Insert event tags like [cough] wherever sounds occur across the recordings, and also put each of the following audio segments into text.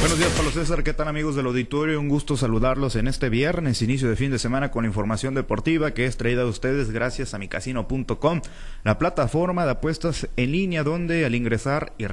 Buenos días, Pablo César. ¿Qué tal, amigos del auditorio? Un gusto saludarlos en este viernes, inicio de fin de semana, con información deportiva que es traída a ustedes gracias a micasino.com, la plataforma de apuestas en línea donde al ingresar y,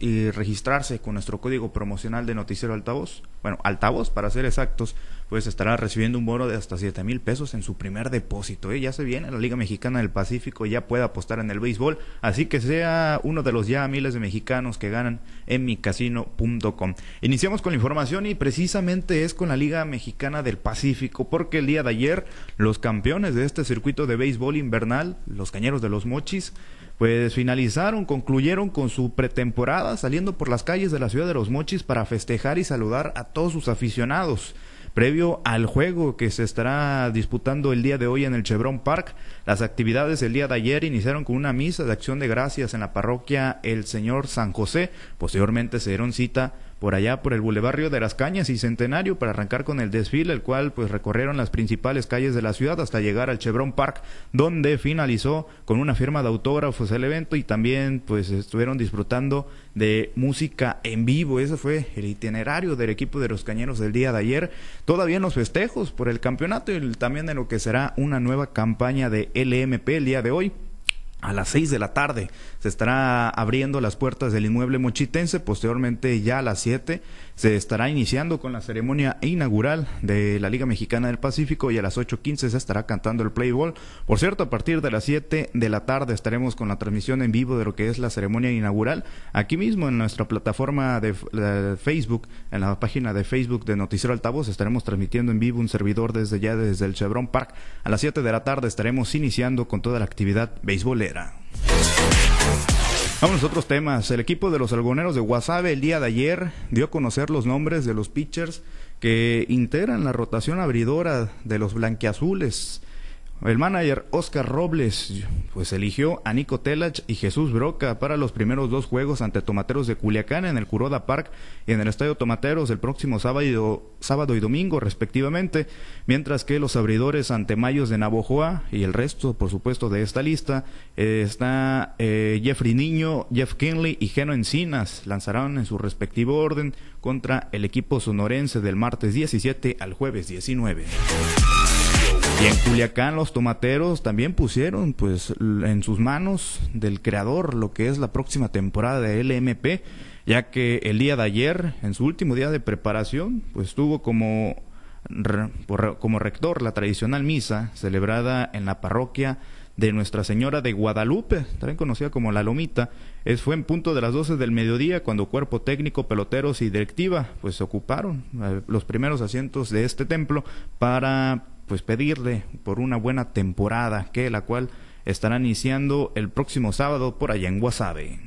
y registrarse con nuestro código promocional de Noticiero Altavoz, bueno, Altavoz para ser exactos, pues estará recibiendo un bono de hasta 7 mil pesos en su primer depósito. ¿eh? Ya se viene la Liga Mexicana del Pacífico, ya puede apostar en el béisbol, así que sea uno de los ya miles de mexicanos que ganan en micasino.com. Iniciamos con la información y precisamente es con la Liga Mexicana del Pacífico, porque el día de ayer los campeones de este circuito de béisbol invernal, los Cañeros de los Mochis, pues finalizaron, concluyeron con su pretemporada saliendo por las calles de la ciudad de Los Mochis para festejar y saludar a todos sus aficionados. Previo al juego que se estará disputando el día de hoy en el Chevron Park, las actividades del día de ayer iniciaron con una misa de acción de gracias en la parroquia El Señor San José. Posteriormente se dieron cita por allá por el Boulevard de las Cañas y Centenario para arrancar con el desfile, el cual pues recorrieron las principales calles de la ciudad hasta llegar al Chevron Park, donde finalizó con una firma de autógrafos el evento y también pues estuvieron disfrutando de música en vivo. Ese fue el itinerario del equipo de los Cañeros del día de ayer. Todavía en los festejos por el campeonato y también en lo que será una nueva campaña de LMP el día de hoy a las seis de la tarde. Se estará abriendo las puertas del inmueble mochitense, posteriormente ya a las siete se estará iniciando con la ceremonia inaugural de la Liga Mexicana del Pacífico y a las 8.15 se estará cantando el play ball. Por cierto, a partir de las 7 de la tarde estaremos con la transmisión en vivo de lo que es la ceremonia inaugural. Aquí mismo en nuestra plataforma de, Facebook, en la página de Facebook de Noticiero Altavoz, estaremos transmitiendo en vivo un servidor desde ya, desde el Chevron Park. A las 7 de la tarde estaremos iniciando con toda la actividad beisbolera. Vamos a otros temas. El equipo de los algoneros de Guasave el día de ayer dio a conocer los nombres de los pitchers que integran la rotación abridora de los blanquiazules. El manager Oscar Robles pues eligió a Nico Telach y Jesús Broca para los primeros dos juegos ante Tomateros de Culiacán en el Curoda Park y en el Estadio Tomateros el próximo sábado, sábado y domingo respectivamente, mientras que los abridores ante Mayos de Navojoa y el resto, por supuesto, de esta lista eh, está eh, Jeffrey Niño, Jeff Kinley y Geno Encinas. Lanzarán en su respectivo orden contra el equipo sonorense del martes 17 al jueves 19. Y en Culiacán los tomateros también pusieron pues en sus manos del creador lo que es la próxima temporada de LMP, ya que el día de ayer, en su último día de preparación, pues tuvo como, como rector la tradicional misa celebrada en la parroquia de Nuestra Señora de Guadalupe, también conocida como La Lomita, es, fue en punto de las 12 del mediodía cuando cuerpo técnico, peloteros y directiva pues ocuparon eh, los primeros asientos de este templo para pues pedirle por una buena temporada, que la cual estará iniciando el próximo sábado por allá en Guasave.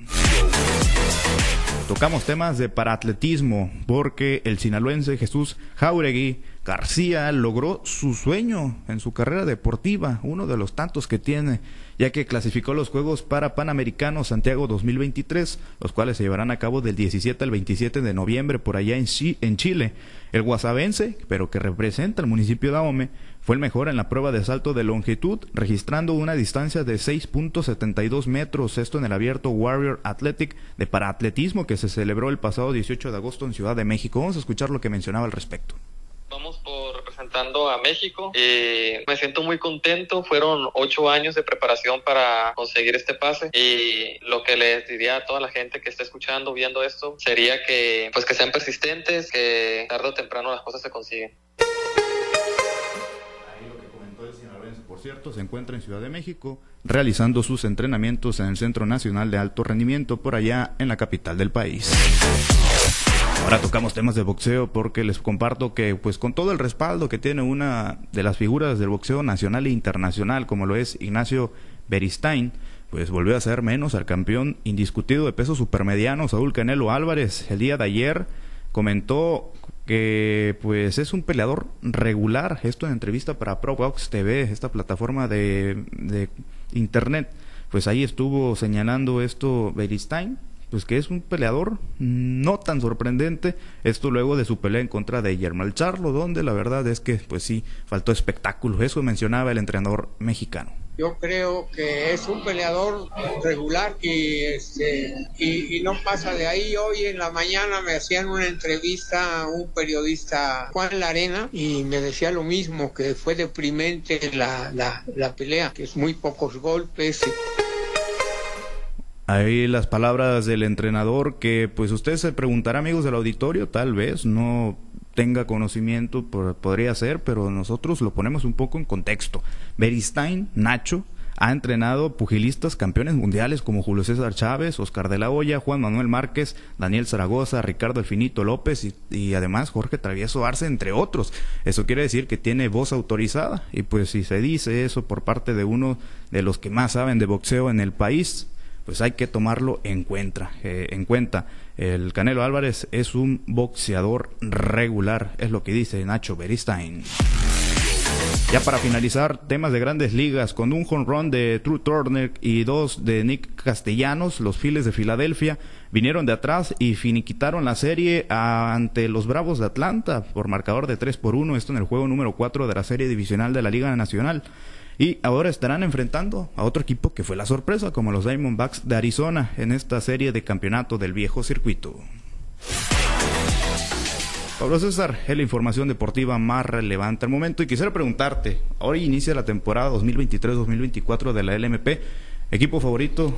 Tocamos temas de paraatletismo porque el sinaloense Jesús Jauregui García logró su sueño en su carrera deportiva, uno de los tantos que tiene, ya que clasificó los Juegos para Panamericanos Santiago 2023, los cuales se llevarán a cabo del 17 al 27 de noviembre por allá en, Chile. El guasavense, pero que representa al municipio de Ahome, fue el mejor en la prueba de salto de longitud, registrando una distancia de 6.72 metros, esto en el abierto Warrior Athletic de paraatletismo que se celebró el pasado 18 de agosto en Ciudad de México. Vamos a escuchar lo que mencionaba al respecto. Vamos por representando a México. y me siento muy contento. Fueron ocho años de preparación para conseguir este pase. Y lo que les diría a toda la gente que está escuchando, viendo esto, sería que, pues, que sean persistentes, que tarde o temprano las cosas se consiguen. Cierto, se encuentra en Ciudad de México realizando sus entrenamientos en el Centro Nacional de Alto Rendimiento por allá en la capital del país. Ahora tocamos temas de boxeo porque les comparto que pues con todo el respaldo que tiene una de las figuras del boxeo nacional e internacional como lo es Ignacio Beristain, pues volvió a ser menos al campeón indiscutido de peso supermediano Saúl Canelo Álvarez. El día de ayer comentó que pues es un peleador regular, esto en entrevista para ProBox TV, esta plataforma de, de internet, pues ahí estuvo señalando esto Beristain, pues que es un peleador no tan sorprendente, esto luego de su pelea en contra de Yermal Charlo, donde la verdad es que pues sí, faltó espectáculo, eso mencionaba el entrenador mexicano. Yo creo que es un peleador regular y, este, y, no pasa de ahí. Hoy en la mañana me hacían una entrevista un periodista, Juan Larena, y me decía lo mismo, que fue deprimente la, la, la pelea, que es muy pocos golpes. Ahí las palabras del entrenador que pues usted se preguntará amigos del auditorio, tal vez no tenga conocimiento, podría ser, pero nosotros lo ponemos un poco en contexto. Beristain, Nacho, ha entrenado pugilistas campeones mundiales como Julio César Chávez, Oscar de la Hoya, Juan Manuel Márquez, Daniel Zaragoza, Ricardo Elfinito López y, y, además Jorge Travieso Arce, entre otros. Eso quiere decir que tiene voz autorizada y pues si se dice eso por parte de uno de los que más saben de boxeo en el país, pues hay que tomarlo en cuenta. Eh, en cuenta. El Canelo Álvarez es un boxeador regular, es lo que dice Nacho Beristain. Ya para finalizar, temas de grandes ligas, con un home run de True Turner y dos de Nick Castellanos, los Files de Filadelfia vinieron de atrás y finiquitaron la serie ante los Bravos de Atlanta por marcador de 3 por 1, esto en el juego número 4 de la serie divisional de la Liga Nacional. Y ahora estarán enfrentando a otro equipo que fue la sorpresa, como los Diamondbacks de Arizona, en esta serie de campeonato del viejo circuito. Pablo César, es la información deportiva más relevante al momento y quisiera preguntarte, ahora inicia la temporada 2023-2024 de la LMP, equipo favorito.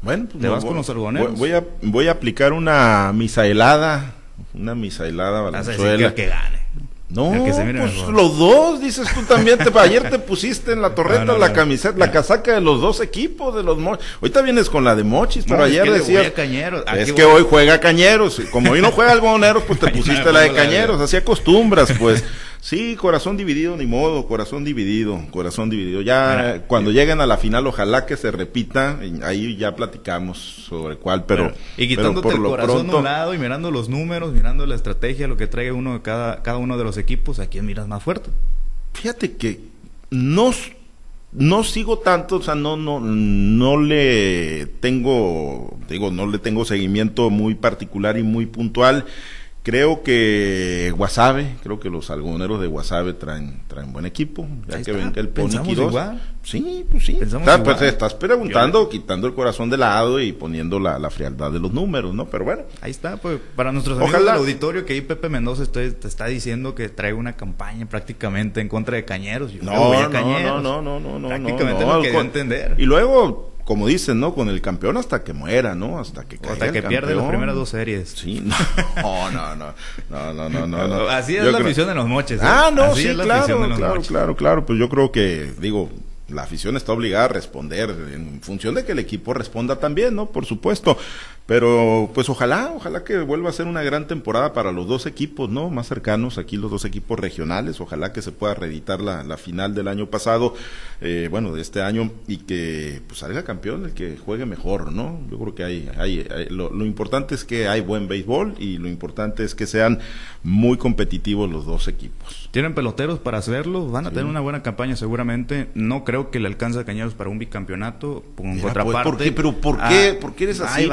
Bueno, pues ¿te vas con los algoneros? Voy a, voy a aplicar una misaelada, una misaelada Valenzuela. que gane. No, pues los dos, dices tú también. Te, ayer te pusiste en la [laughs] torreta la camiseta, la casaca de los dos equipos de los Mochis. Ahorita vienes con la de Mochis, pero ayer decías. Es que hoy juega Cañeros. Como hoy no juega Algoneros, pues te [laughs] pusiste la de Cañeros. Así acostumbras, pues. [laughs] Sí, corazón dividido, ni modo, corazón dividido, corazón dividido. Ya cuando lleguen a la final, ojalá que se repita, ahí ya platicamos sobre cuál, pero... y quitándote el corazón de un lado y mirando los números, mirando la estrategia, lo que trae uno de cada, cada uno de los equipos, ¿a quién miras más fuerte? Fíjate que no, no sigo tanto, o sea, no, no, no le tengo, digo, no le tengo seguimiento muy particular y muy puntual. Creo que Guasave, creo que los algoneros de Guasave traen, traen buen equipo. Ya que ven que el Pony Igual? Sí, pues sí. pues estás preguntando, quitando el corazón de lado y poniendo la, la, frialdad de los números, ¿no? Pero bueno. Ahí está, pues para nuestros amigos del auditorio que ahí Pepe Mendoza te, está diciendo que trae una campaña prácticamente en contra de Cañeros. no, no, no, no, no, no, no, Prácticamente no, lo que entender. Y luego como dicen, ¿no? Con el campeón hasta que muera, ¿no? Hasta que Hasta que pierde las primeras dos series. Sí, [laughs] no, no, no, no, no, no, no, Así es la afición de los moches. ¿eh? Ah, no, sí, claro, claro, claro, claro. Pues yo creo que, digo, la afición está obligada a responder en función de que el equipo responda también, ¿no? Por supuesto. Pero pues ojalá, ojalá que vuelva a ser una gran temporada para los dos equipos, ¿no? Más cercanos aquí los dos equipos regionales. Ojalá que se pueda reeditar la, la final del año pasado, eh, bueno, de este año y que pues salga campeón el que juegue mejor, ¿no? Yo creo que hay, hay, lo, lo importante es que hay buen béisbol y lo importante es que sean muy competitivos los dos equipos. Tienen peloteros para hacerlo, van a tener una buena campaña seguramente. No creo que le alcance a Cañeros para un bicampeonato. Con contraparte. ¿por qué? Pero ¿por qué? ¿Por qué eres así?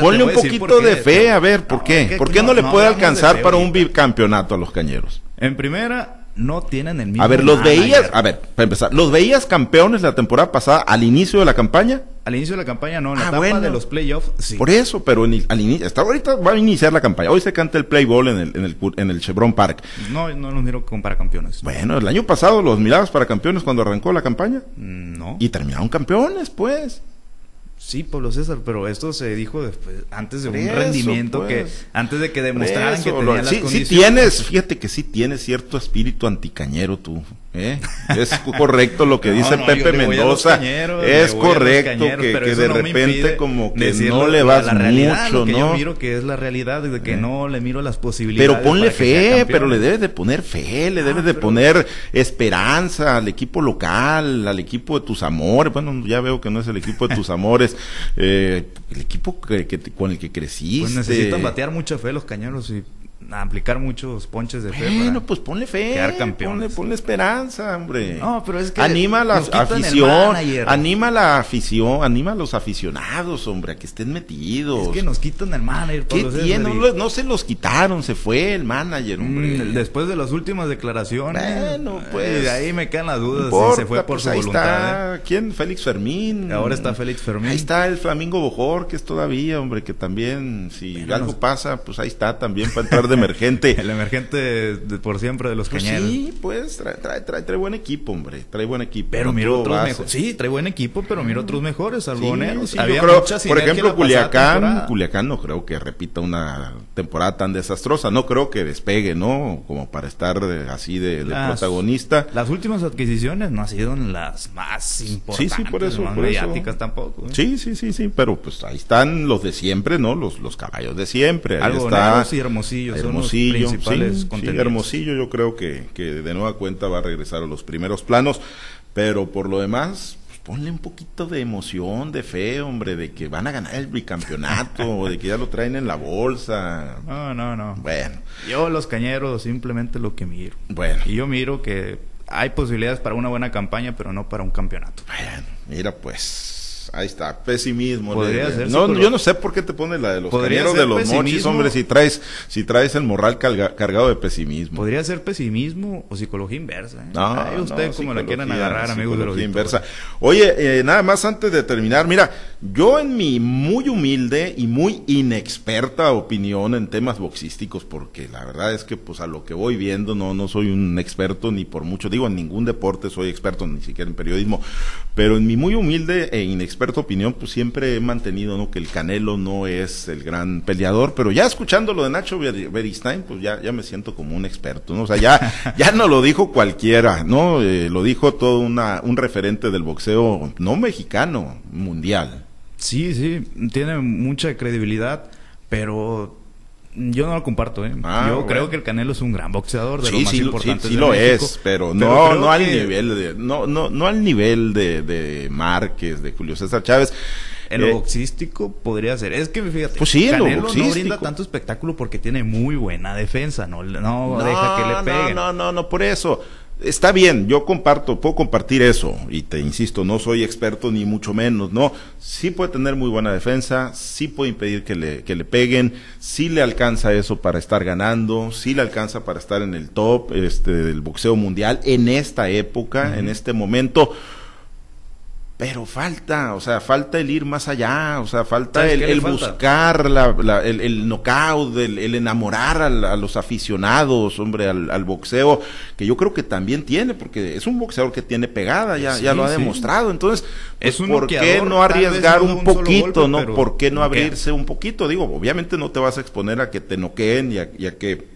Ponle un poquito de fe, a ver, ¿por qué? ¿Por qué no, le puede alcanzar para un bicampeonato a los Cañeros? En primera, no tienen el mismo. A ver, los veías, a ver, para empezar, ¿los veías campeones la temporada pasada al inicio de la campaña? Al inicio de la campaña no, en la ah, etapa de los playoffs sí. Por eso, pero al inicio, hasta ahorita va a iniciar la campaña. Hoy se canta el play ball en el, en el, en el Chevron Park. No, no los miro como para campeones. Bueno, el año pasado los mirabas para campeones cuando arrancó la campaña. Mm, no. Y terminaron campeones, pues. Sí, Pablo César, pero esto se dijo después, antes de un rendimiento que, pues. antes de que demostraran que tenían las sí, condiciones. Sí tienes, fíjate que sí tienes cierto espíritu anticañero tú. ¿Eh? Es correcto lo que dice Pepe Mendoza. es correcto que, de repente como que no le vas la realidad, mucho, ¿no? Yo miro que es la realidad, de que ¿Eh? no le miro las posibilidades. Pero ponle fe, pero le debes de poner fe, le debes de poner esperanza al equipo local, al equipo de tus amores. Bueno, ya veo que no es el equipo de tus [laughs] amores, eh, el equipo que, con el que creciste. Pues necesitan batear mucha fe los cañeros y aplicar muchos ponches de fe. Bueno, pues ponle fe. Quedar campeón. Ponle, ponle, esperanza, hombre. No, pero es que. Anima a la afición. Anima a la afición. Anima a los aficionados, hombre, a que estén metidos. Es que nos quitan el manager. ¿Qué tiene? No, no, se los quitaron, se fue el manager, hombre. Mm, después de las últimas declaraciones. Bueno, pues. de ahí me quedan las dudas si se fue por pues su voluntad. Está. ¿eh? ¿Quién? Félix Fermín. Ahora está Félix Fermín. Ahí está el Flamingo Bojor, que es todavía, hombre, que también, si algo pasa, pues ahí está también para entrar de [laughs] emergente. el emergente por siempre de los pues cañeros. Sí, pues trae, trae, trae, trae, buen equipo, hombre. Trae buen equipo. Pero mira otros mejores. Sí, trae buen equipo, pero mira otros mejores. Algoneros. Sí, Había creo, por ejemplo, Culiacán. Culiacán no creo que repita una temporada tan desastrosa. No creo que despegue, ¿no? Como para estar así de, protagonista. Las últimas adquisiciones no han sido las más importantes. Sí, sí, por eso. Más mediáticas tampoco. ¿eh? Sí, sí, sí, sí. Pero pues ahí están los de siempre, ¿no? Los, los caballos de siempre. Ahí está. y Hermosillo. Hermosillo, sí, Hermosillo yo creo que, que de nueva cuenta va a regresar a los primeros planos, pero por lo demás, pues, ponle un poquito de emoción, de fe, hombre, de que van a ganar el bicampeonato, [laughs] de que ya lo traen en la bolsa. No, no, no. Bueno. Yo los cañeros simplemente lo que miro. Bueno. Y yo miro que hay posibilidades para una buena campaña, pero no para un campeonato. Bueno, mira pues ahí está, pesimismo. no, yo no sé por qué te pones la de los cañeros de los mochis, hombre, si traes, si traes el moral cargado de pesimismo. Podría ser pesimismo o psicología inversa. ¿eh? No, usted como la quieran agarrar, amigos de los inversa. Oye, eh, nada más antes de terminar, mira, yo en mi muy humilde y muy inexperta opinión en temas boxísticos, porque la verdad es que pues a lo que voy viendo no, no soy un experto ni por mucho, digo, en ningún deporte soy experto, ni siquiera en periodismo, pero en mi muy humilde e inexperta opinión, pues siempre he mantenido ¿no? que el Canelo no es el gran peleador, pero ya escuchando lo de Nacho Beristain, pues ya, ya me siento como un experto, ¿no? O sea, ya, [laughs] ya no lo dijo cualquiera, ¿no? Eh, lo dijo todo una, un referente del boxeo, no mexicano, mundial. Sí, sí, tiene mucha credibilidad, pero yo no lo comparto, ¿eh? Ah, yo creo que el Canelo es un gran boxeador de sí, más sí, importantes sí, sí lo es, pero, no, no al nivel de, no, no, no al nivel de, de Márquez, de Julio César Chávez. En lo eh, boxístico podría ser. Es que fíjate, pues sí, Canelo no brinda tanto espectáculo porque tiene muy buena defensa, no, no, deja que le peguen. No, no, no, no, por eso. Está bien, yo comparto, puedo compartir eso, y te insisto, no soy experto ni mucho menos, ¿no? Sí puede tener muy buena defensa, sí puede impedir que le, que le peguen, sí le alcanza eso para estar ganando, sí le alcanza para estar en el top este, del boxeo mundial en esta época, en este momento pero falta, o sea, falta el ir más allá, o sea, falta el, buscar la, el, el, knockout, el, enamorar a, los aficionados, hombre, al, boxeo, que yo creo que también tiene, porque es un boxeador que tiene pegada, ya, ya lo ha demostrado. Entonces, pues, ¿por qué no arriesgar un, poquito, no? ¿Por qué no abrirse un poquito? Digo, obviamente no te vas a exponer a que te noqueen y y a que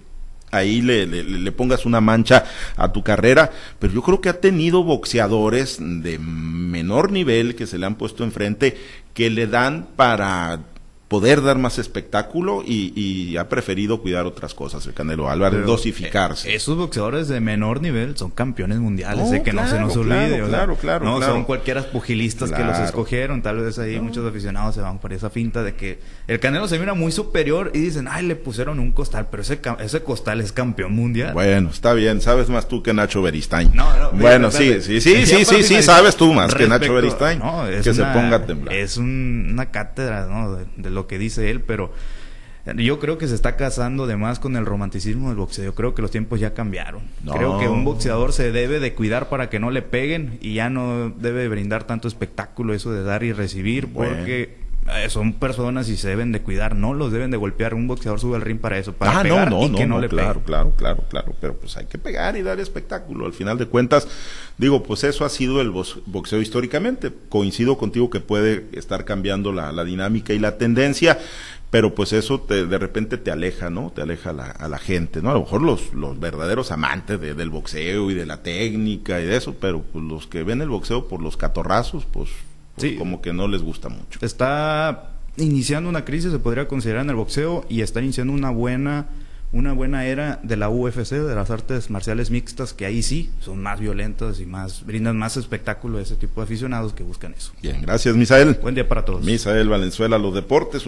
ahí le, le, pongas una mancha a tu carrera, pero yo creo que ha tenido boxeadores de menor nivel que se le han puesto enfrente que le dan para poder dar más espectáculo y, ha preferido cuidar otras cosas el Canelo Álvarez, dosificarse. Eh, esos boxeadores de menor nivel son campeones mundiales, de que no se nos olvide. Claro, claro, no, son cualquiera pugilistas que los escogieron, tal vez ahí muchos aficionados se van por esa finta de que el Canelo se mira muy superior y dicen, ay, le pusieron un costal, pero ese, ese costal es campeón mundial. Bueno, está bien, sabes más tú que Nacho Beristain. No, no, bueno, sí, sí, sí, sí, sí, sí, sabes tú más que Nacho Beristain. que se ponga a temblar. Es una cátedra, ¿no? De, de lo que dice él, pero yo creo que se está casando de más con el romanticismo del boxeo. Yo creo que los tiempos ya cambiaron. Creo que un boxeador se debe de cuidar para que no le peguen y ya no debe brindar tanto espectáculo eso de dar y recibir porque eh, son personas y se deben de cuidar, no los deben de golpear. Un boxeador sube al ring para eso, para ah, pegar no, no, y que no, le claro, claro, claro, claro, pero pues hay que pegar y dar espectáculo. Al final de cuentas, digo, pues eso ha sido el boxeo históricamente. Coincido contigo que puede estar cambiando la, la dinámica y la tendencia, pero pues eso te, de repente te aleja, ¿no? Te aleja a la gente, ¿no? A lo mejor los, los verdaderos amantes del boxeo y de la técnica y de eso, pero pues los que ven el boxeo por los catorrazos, pues, como que no les gusta mucho. Está iniciando una crisis, se podría considerar en el boxeo, y está iniciando una buena una buena era de la UFC, de las artes marciales mixtas, que ahí sí son más violentas y más brindan más espectáculo a ese tipo de aficionados que buscan eso. Bien, gracias Misael. Buen día para todos. Misael Valenzuela, los deportes.